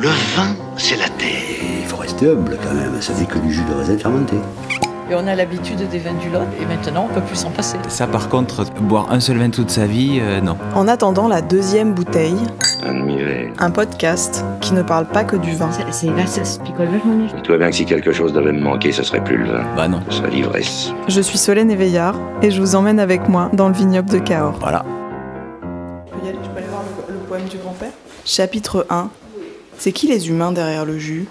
Le vin, c'est la terre. Il faut rester humble quand même, ça n'est que du jus de raisin fermenté. Et on a l'habitude des vins du Lot, et maintenant on peut plus s'en passer. Ça par contre, boire un seul vin toute sa vie, euh, non. En attendant la deuxième bouteille, Admirez. un podcast qui ne parle pas que du vin. C'est- là, ça se picole vachement bien. Dis-toi bien que si quelque chose devait me manquer, ce serait plus le vin. Bah non. Ce serait l'ivresse. Je suis Solène Éveillard et je vous emmène avec moi dans le vignoble de Cahors. Voilà. Je peux y aller, je peux aller voir le, le poème du grand-père Chapitre 1. C'est qui les humains derrière le jus?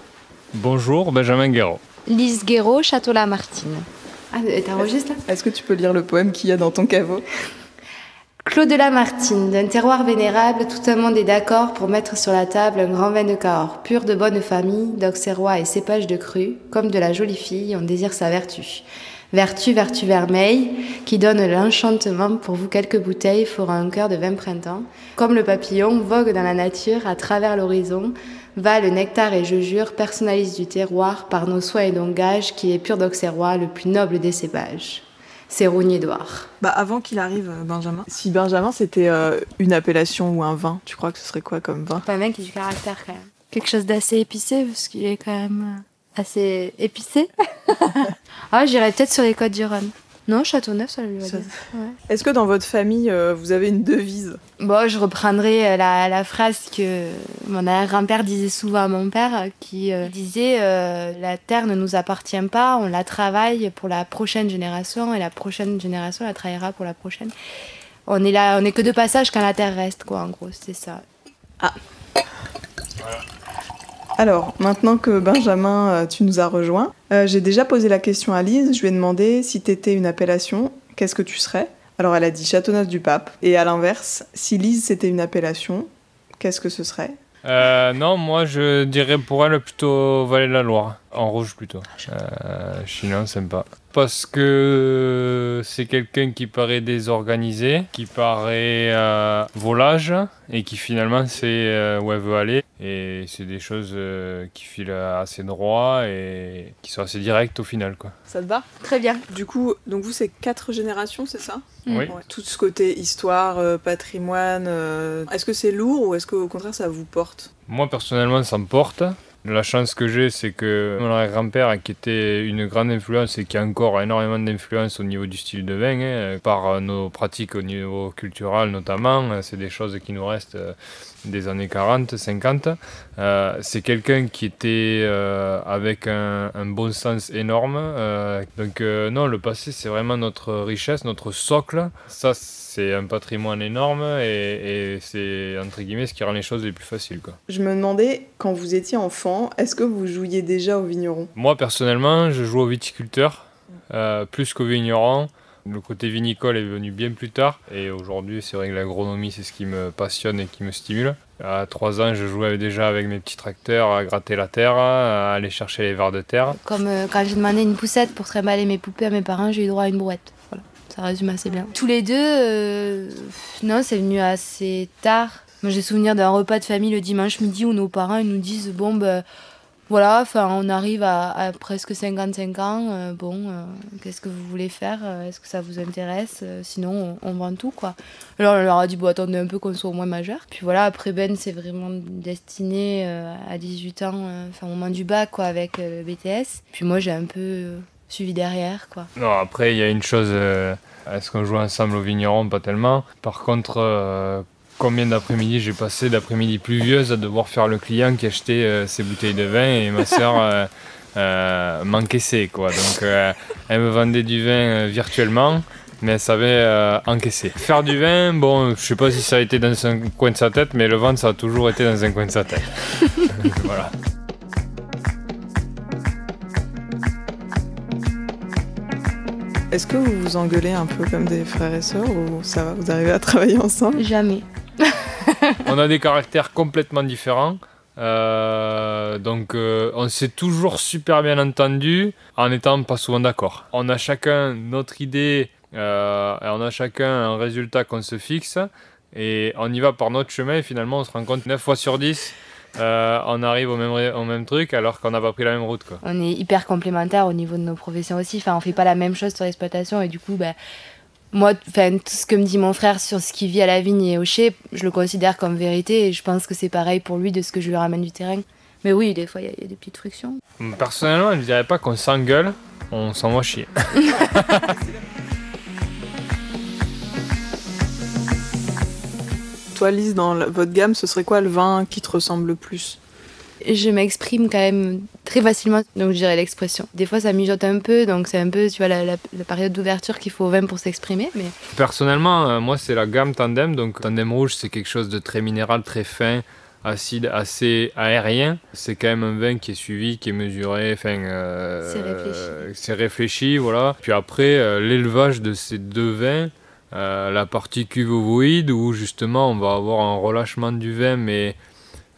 Bonjour, Benjamin Guéraud. Lise Guéraud, Château-la-Martine. Ah, t'enregistres là? Est-ce que tu peux lire le poème qu'il y a dans ton caveau? Claude de Lamartine, d'un terroir vénérable, tout un monde est d'accord pour mettre sur la table un grand vin de Cahors, pur de bonne famille, d'auxerrois et cépages de cru, comme de la jolie fille, on désire sa vertu. Vertu, vertu vermeille, qui donne l'enchantement pour vous quelques bouteilles fera un cœur de vin printemps. Comme le papillon vogue dans la nature à travers l'horizon, va le nectar et je jure, personnalise du terroir par nos soins et nos gages, qui est pur d'auxerrois, le plus noble des cépages. C'est Rougne Édouard. Bah avant qu'il arrive, euh, Benjamin. Si Benjamin c'était euh, une appellation ou un vin, tu crois que ce serait quoi comme vin? Pas un mec qui a du caractère quand même. Quelque chose d'assez épicé parce qu'il est quand même euh, assez épicé. ah, j'irais peut-être sur les côtes du Rhône. Non, Châteauneuf, ça lui va Ça- bien. Ouais. Est-ce que dans votre famille, euh, vous avez une devise? Bon, je reprendrai euh, la, la phrase que mon arrière-grand-père disait souvent à mon père, euh, qui euh, disait euh, La terre ne nous appartient pas, on la travaille pour la prochaine génération et la prochaine génération la travaillera pour la prochaine. On est là, on est que de passage quand la terre reste, quoi, en gros, c'est ça. Alors, maintenant que Benjamin, euh, tu nous as rejoints, euh, j'ai déjà posé la question à Lise. Je lui ai demandé si t'étais une appellation, qu'est-ce que tu serais? Alors, elle a dit Châteauneuf du Pape. Et à l'inverse, si Lise c'était une appellation, qu'est-ce que ce serait? Euh, non, moi je dirais pour elle plutôt Vallée de la Loire, en rouge plutôt. Euh, Chinon, sympa. Parce que c'est quelqu'un qui paraît désorganisé, qui paraît euh, volage et qui finalement sait euh, où elle veut aller. Et c'est des choses euh, qui filent assez droit et qui sont assez directes au final. Quoi. Ça te va? Très bien. Du coup, donc vous, c'est quatre générations, c'est ça? Oui. Ouais. Tout ce côté histoire, euh, patrimoine, euh, est-ce que c'est lourd ou est-ce qu'au contraire ça vous porte? Moi personnellement, ça me porte. La chance que j'ai, c'est que mon arrière-grand-père, qui était une grande influence et qui a encore énormément d'influence au niveau du style de vin, hein, par nos pratiques au niveau culturel notamment, c'est des choses qui nous restent des années 40, 50. Euh, c'est quelqu'un qui était euh, avec un, un bon sens énorme. euh, donc non, le passé, c'est vraiment notre richesse, notre socle. Ça, c'est un patrimoine énorme et, et c'est entre guillemets ce qui rend les choses les plus faciles. Quoi. Je me demandais, quand vous étiez enfant, est-ce que vous jouiez déjà au vigneron? Moi, personnellement, je joue au viticulteur plus qu'au vigneron. Le côté vinicole est venu bien plus tard. Et aujourd'hui, c'est vrai que l'agronomie, c'est ce qui me passionne et qui me stimule. À 3 ans, je jouais déjà avec mes petits tracteurs à gratter la terre, à aller chercher les vers de terre. Comme euh, quand j'ai demandé une poussette pour trimballer mes poupées à mes parents, j'ai eu droit à une brouette. Voilà, ça résume assez bien. Tous les deux, euh, non, c'est venu assez tard. Moi, j'ai souvenir d'un repas de famille le dimanche midi où nos parents nous disent bon ben voilà, enfin on arrive à, presque 55 ans. euh, bon, euh, qu'est-ce que vous voulez faire euh, Est-ce que ça vous intéresse Sinon, on, vend tout quoi. Alors on leur a dit bon attendez un peu qu'on soit au moins majeur. Puis voilà, après Ben c'est vraiment destiné à 18 ans, enfin au moment du bac quoi avec BTS. Puis moi j'ai un peu suivi derrière quoi. Non, après, il y a une chose, est-ce qu'on joue ensemble au vigneron Pas tellement. Par contre, combien d'après-midi j'ai passé d'après-midi pluvieuses à devoir faire le client qui achetait euh, ses bouteilles de vin et ma soeur euh, euh, m'encaissait, quoi. Donc, euh, elle me vendait du vin euh, virtuellement. Mais elle savait euh, encaisser. Faire du vin, bon, je sais pas si ça a été dans un coin de sa tête, mais le vendre, ça a toujours été dans un coin de sa tête. voilà. Est-ce que vous vous engueulez un peu comme des frères et sœurs ou ça va, vous arrivez à travailler ensemble? Jamais. on a des caractères complètement différents. Euh, donc euh, on s'est toujours super bien entendu en étant pas souvent d'accord. On a chacun notre idée euh, on a chacun un résultat qu'on se fixe et on y va par notre chemin et finalement on se rend compte 9 fois sur 10 euh, on arrive au même, au même truc alors qu'on n'a pas pris la même route. Quoi. On est hyper complémentaires au niveau de nos professions aussi. Enfin, on fait pas la même chose sur l'exploitation et du coup, bah, moi, enfin, tout ce que me dit mon frère sur ce qu'il vit à la vigne et au chai, je le considère comme vérité et je pense que c'est pareil pour lui de ce que je lui ramène du terrain. Mais oui, des fois, il y, a- il y a des petites frictions. Personnellement, je dirais pas qu'on s'engueule, on s'envoie chier. Toi, Lise, dans votre gamme, ce serait quoi le vin qui te ressemble le plus? Je m'exprime quand même très facilement, donc je dirais l'expression. Des fois, ça mijote un peu, donc c'est un peu, tu vois, la, la- la période d'ouverture qu'il faut au vin pour s'exprimer. Mais Personnellement, euh, moi, c'est la gamme Tandem. Donc, Tandem rouge, c'est quelque chose de très minéral, très fin, acide, assez aérien. C'est quand même un vin qui est suivi, qui est mesuré. Enfin, euh, C'est réfléchi. euh, c'est réfléchi, voilà. Puis après, euh, l'élevage de ces deux vins, la partie cuve ovoïde, où justement, on va avoir un relâchement du vin, mais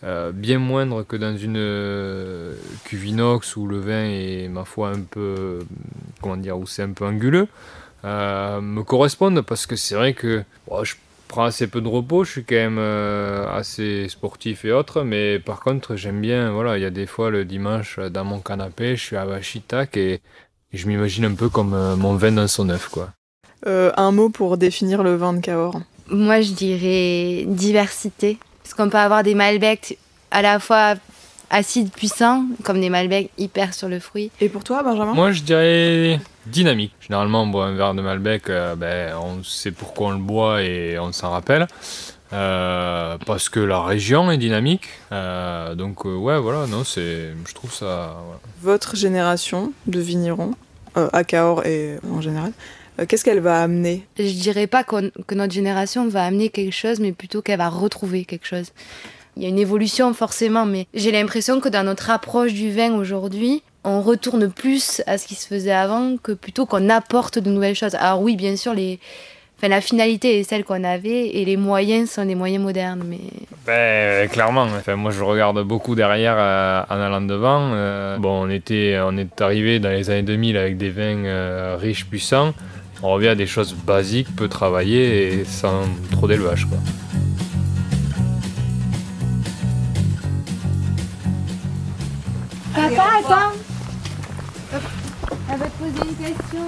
euh, bien moindre que dans une euh, cuve inox où le vin est, ma foi, un peu, comment dire, où c'est un peu anguleux euh, me correspondent parce que c'est vrai que bon, je prends assez peu de repos, je suis quand même euh, assez sportif et autres, mais par contre j'aime bien, voilà, il y a des fois le dimanche dans mon canapé, je suis à Bachitac et, et je m'imagine un peu comme euh, mon vin dans son œuf, quoi. Euh, Un mot pour définir le vin de Cahors. moi, je dirais diversité. Parce qu'on peut avoir des Malbecs à la fois acides, puissants, comme des Malbecs hyper sur le fruit. Et pour toi, Benjamin? Moi je dirais dynamique. Généralement on boit un verre de Malbec, euh, ben, on sait pourquoi on le boit et on s'en rappelle. Euh, parce que la région est dynamique. Euh, donc euh, ouais voilà, non, c'est, je trouve ça... voilà. Votre génération de vignerons, euh, à Cahors et en général, qu'est-ce qu'elle va amener Je dirais pas que notre génération va amener quelque chose, mais plutôt qu'elle va retrouver quelque chose. Il y a une évolution forcément, mais j'ai l'impression que dans notre approche du vin aujourd'hui, on retourne plus à ce qui se faisait avant que plutôt qu'on apporte de nouvelles choses. Alors oui, bien sûr, les... enfin, la finalité est celle qu'on avait et les moyens sont des moyens modernes, mais Ben, clairement. Enfin, moi, je regarde beaucoup derrière euh, en allant devant. Euh, bon, on était, on est arrivé dans les années 2000 avec des vins euh, riches, puissants. On revient à des choses basiques, peu travaillées et sans trop d'élevage, quoi. Papa, attends Elle va te poser une question.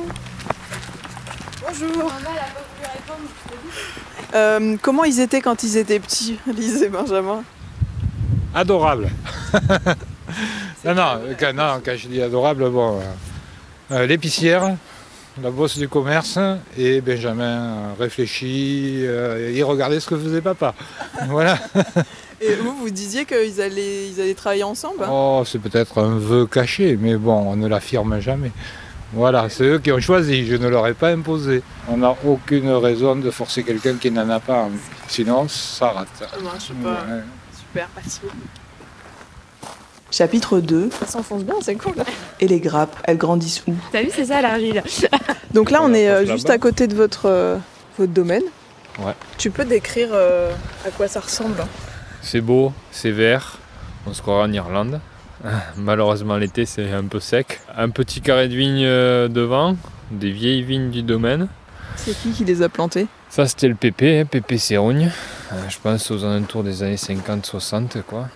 Bonjour Euh, Comment ils étaient quand ils étaient petits, Lise et Benjamin? Adorable. non, non, quand, non, quand je dis adorable, bon, euh, euh, l'épicière, la bosse du commerce et Benjamin réfléchit, euh, il regardait ce que faisait papa. Voilà. Et vous, vous disiez qu'ils allaient, ils allaient travailler ensemble hein Oh, c'est peut-être un vœu caché, mais bon, on ne l'affirme jamais. Voilà, c'est eux qui ont choisi, je ne leur ai pas imposé. On n'a aucune raison de forcer quelqu'un qui n'en a pas envie. Sinon, ça rate. Je sais pas. Ouais. Super, merci beaucoup. Chapitre 2. Ça s'enfonce bien, c'est cool. Et les grappes, elles grandissent où? T'as vu, c'est ça l'argile Donc là, on est euh, juste à côté de votre, euh, votre domaine. Ouais. Tu peux décrire euh, à quoi ça ressemble? C'est beau, c'est vert. On se croirait en Irlande. Malheureusement, l'été, c'est un peu sec. Un petit carré de vignes euh, devant, des vieilles vignes du domaine. C'est qui qui les a plantés Ça, c'était le pépé, hein, Cérogne. Euh, je pense aux alentours des années 50-60, quoi.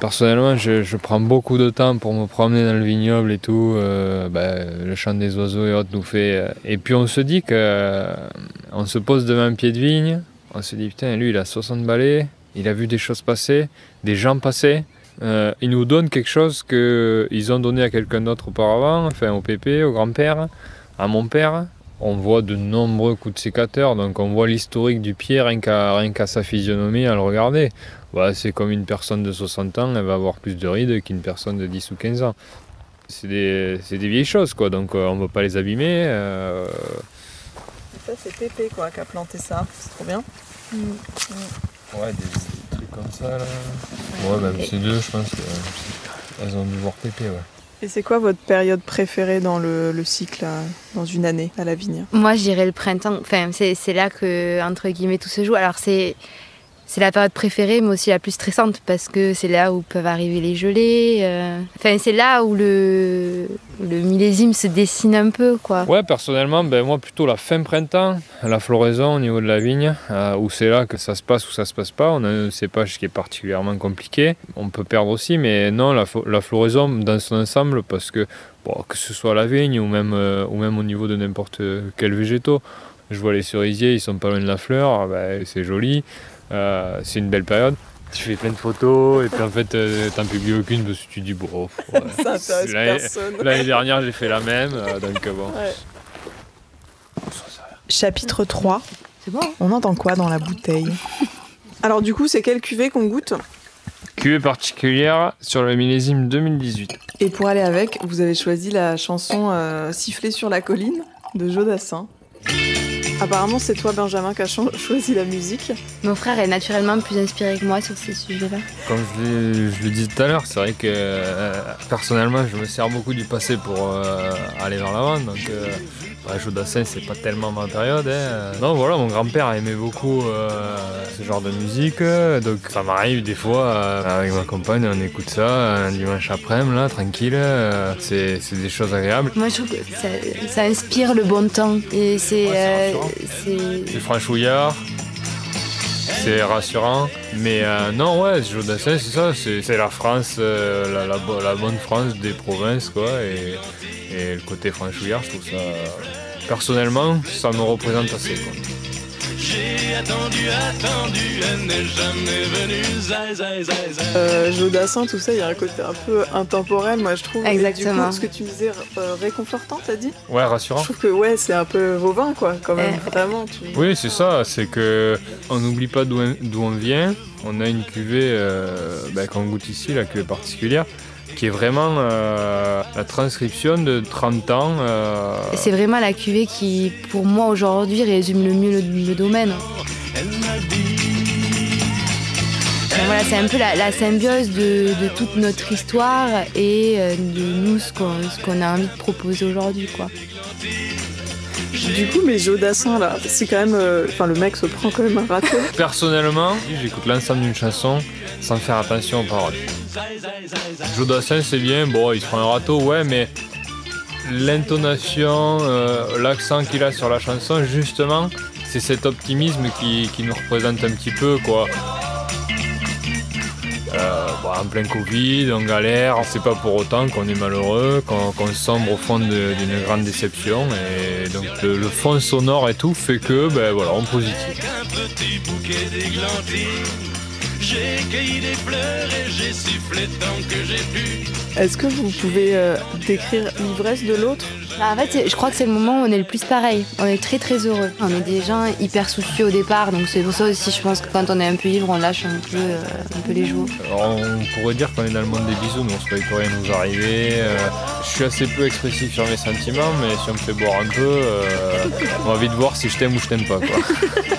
Personnellement, je, prends beaucoup de temps pour me promener dans le vignoble et tout. euh, ben, le chant des oiseaux et autres nous fait. euh, Et puis on se dit que euh, on se pose devant un pied de vigne. On se dit putain, lui, il a 60 balais. Il a vu des choses passer, des gens passer. Il nous donne quelque chose qu'ils ont donné à quelqu'un d'autre auparavant, enfin au pépé, au grand-père, à mon père. On voit de nombreux coups de sécateur, donc on voit l'historique du pied rien qu'à sa physionomie à le regarder. Voilà, c'est comme une personne de 60 ans, elle va avoir plus de rides qu'une personne de 10 ou 15 ans. C'est des, des vieilles choses, quoi, donc euh, on ne va pas les abîmer. euh, Ça, c'est Pépé quoi, qui a planté ça. C'est trop bien. Ouais, des, trucs comme ça, là. Ouais, même ces deux, je pense qu'elles ont dû voir pépé, ouais. Et c'est quoi votre période préférée dans le, le cycle, euh, dans une année, à la vigne Moi, je dirais le printemps. Enfin, c'est c'est là que, entre guillemets, tout se joue. Alors, c'est. C'est la période préférée, mais aussi la plus stressante, parce que c'est là où peuvent arriver les gelées. euh. Enfin, c'est là où le, le millésime se dessine un peu, quoi. Ouais, personnellement, ben, moi plutôt la fin printemps, la floraison au niveau de la vigne, euh, où c'est là que ça se passe ou ça se passe pas. On a un cépage qui est particulièrement compliqué. On peut perdre aussi, mais non, la, floraison dans son ensemble, parce que que ce soit la vigne ou même, euh, ou même au niveau de n'importe quel végétaux. Je vois les cerisiers, ils sont pas loin de la fleur, ben, c'est joli. Euh, c'est une belle période. Tu fais plein de photos et puis en fait euh, t'en publies aucune parce que tu dis bon. ouais. Ça intéresse L'année- personne. L'année dernière j'ai fait la même euh, donc euh, bon. Ouais. Chapitre 3. C'est bon. On entend quoi dans la bouteille? Alors du coup, c'est quelle cuvée qu'on goûte? Cuvée particulière sur le millésime 2018. Et pour aller avec, vous avez choisi la chanson euh, Siffler sur la colline de Jodassin. Apparemment, c'est toi, Benjamin, qui as cho- choisi la musique. Mon frère est naturellement plus inspiré que moi sur ces sujets-là. Comme je le disais tout à l'heure, c'est vrai que euh, personnellement je me sers beaucoup du passé pour euh, aller vers l'avant. Donc euh, ouais, Jodassin c'est pas tellement ma période. hein. Non voilà, mon grand-père aimait beaucoup euh, ce genre de musique. euh, Donc ça m'arrive des fois euh, avec ma compagne, on écoute ça un dimanche après-midi là, tranquille. euh, c'est c'est des choses agréables. Moi, je trouve que ça, ça inspire le bon temps. Et. Ouais, euh, c'est- C'est franchouillard. C'est rassurant, mais euh, non, ouais, Jodassin, c'est ça, c'est la France, euh, la, la bo- la bonne France des provinces, quoi, et, le côté franchouillard, je trouve ça. Personnellement, ça me représente assez. Euh, Jodassin, tout ça, il y a un côté un peu intemporel, moi, je trouve. Exactement. du coup, ce que tu me disais, euh, réconfortant, t'as dit? Ouais, Je rassurant. trouve que, ouais, c'est un peu vovin, quoi, quand même, Eh. vraiment. tu- Oui, c'est ça, c'est que on n'oublie pas d'où on- vient. On a une cuvée euh, ben, qu'on goûte ici, la cuvée particulière, qui est vraiment euh, la transcription de 30 ans. euh, C'est vraiment la cuvée qui, pour moi, aujourd'hui, résume le mieux le, domaine. Voilà, c'est un peu la, symbiose de, toute notre histoire et euh, de nous, ce qu'on a envie de proposer aujourd'hui. Du coup, mais Jodassin, là, c'est quand même. euh, Enfin, le mec se prend quand même un râteau. Personnellement, j'écoute l'ensemble d'une chanson sans faire attention aux paroles. Jodassin, c'est bien, bon, il se prend un râteau, ouais, mais l'intonation, euh, l'accent qu'il a sur la chanson, justement, c'est cet optimisme qui, qui nous représente un petit peu, quoi. Euh, bon, en plein Covid, on galère, c'est pas pour autant qu'on est malheureux, qu'on sombre au fond d'une grande déception. Et donc le, le fond sonore et tout fait que, ben voilà, on positive. Est-ce que vous pouvez euh, décrire l'ivresse de l'autre? Bah, en fait, je crois que c'est le moment où on est le plus pareil. On est très très heureux. On est des gens hyper soucieux au départ, donc c'est pour ça aussi, je pense que quand on est un peu ivre, on lâche un peu, euh, un peu les joues. Alors, on pourrait dire qu'on est dans le monde des bisous, mais on se peut rien nous arriver. euh, je suis assez peu expressif sur mes sentiments, mais si on me fait boire un peu, euh, on va vite voir si je t'aime ou je t'aime pas. Quoi.